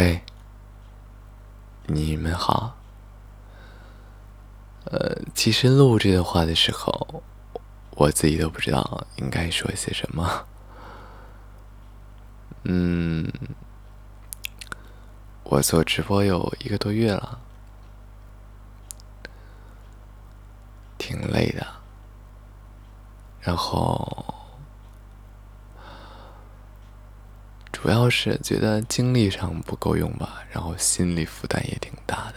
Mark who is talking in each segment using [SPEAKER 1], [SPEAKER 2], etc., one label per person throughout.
[SPEAKER 1] 喂，你们好。呃，其实录这段话的时候，我自己都不知道应该说些什么。嗯，我做直播有一个多月了，挺累的。然后。主要是觉得精力上不够用吧，然后心理负担也挺大的。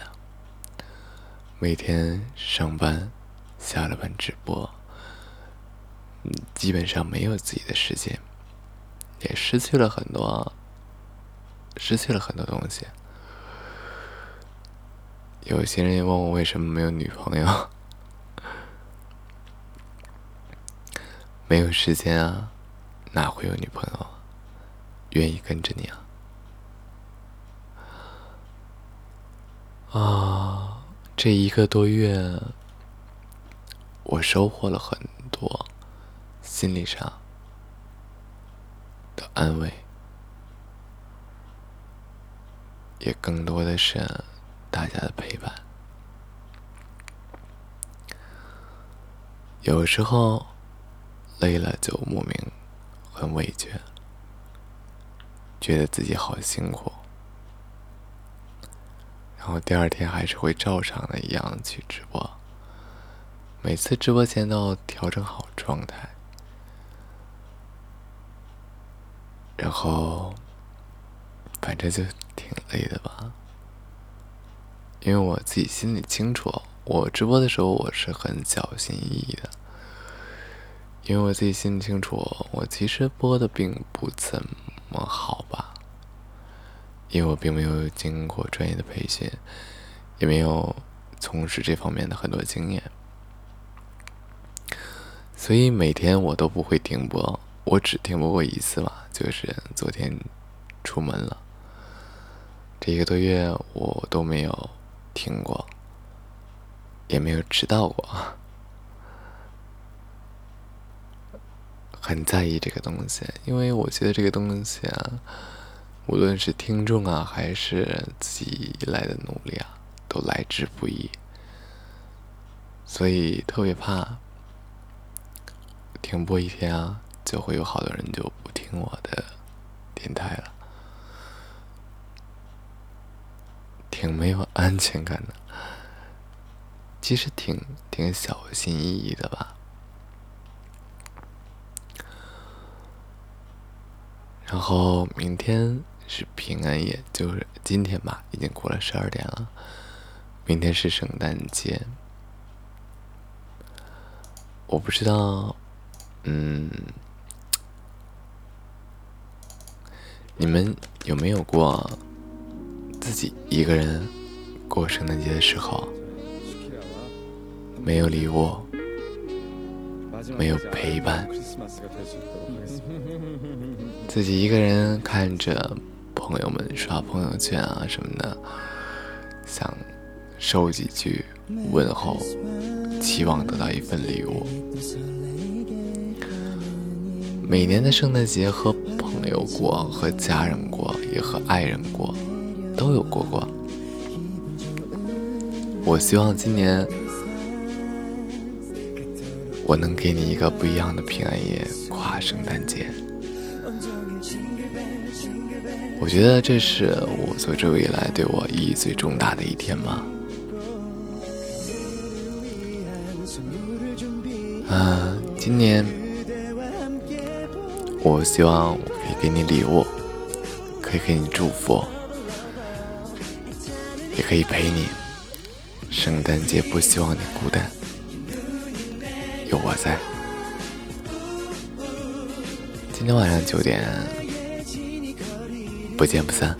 [SPEAKER 1] 每天上班，下了班直播，基本上没有自己的时间，也失去了很多，失去了很多东西。有些人问我为什么没有女朋友，没有时间啊，哪会有女朋友？愿意跟着你啊！啊，这一个多月，我收获了很多心理上的安慰，也更多的是大家的陪伴。有时候累了就莫名很委屈。觉得自己好辛苦，然后第二天还是会照常的一样去直播。每次直播前都要调整好状态，然后反正就挺累的吧。因为我自己心里清楚，我直播的时候我是很小心翼翼的，因为我自己心里清楚，我其实播的并不怎么好。因为我并没有经过专业的培训，也没有从事这方面的很多经验，所以每天我都不会停播。我只停播过一次嘛，就是昨天出门了。这一个多月我都没有停过，也没有迟到过，很在意这个东西，因为我觉得这个东西啊。无论是听众啊，还是自己来的努力啊，都来之不易，所以特别怕停播一天啊，就会有好多人就不听我的电台了，挺没有安全感的。其实挺挺小心翼翼的吧，然后明天。是平安夜，就是今天吧，已经过了十二点了。明天是圣诞节，我不知道，嗯，你们有没有过自己一个人过圣诞节的时候，没有礼物，没有陪伴，自己一个人看着。朋友们刷朋友圈啊什么的，想收几句问候，期望得到一份礼物。每年的圣诞节和朋友过，和家人过，也和爱人过，都有过过。我希望今年我能给你一个不一样的平安夜，跨圣诞节。我觉得这是我做这个以来对我意义最重大的一天吧。嗯，今年我希望我可以给你礼物，可以给你祝福，也可以陪你。圣诞节不希望你孤单，有我在。今天晚上九点。不见不散。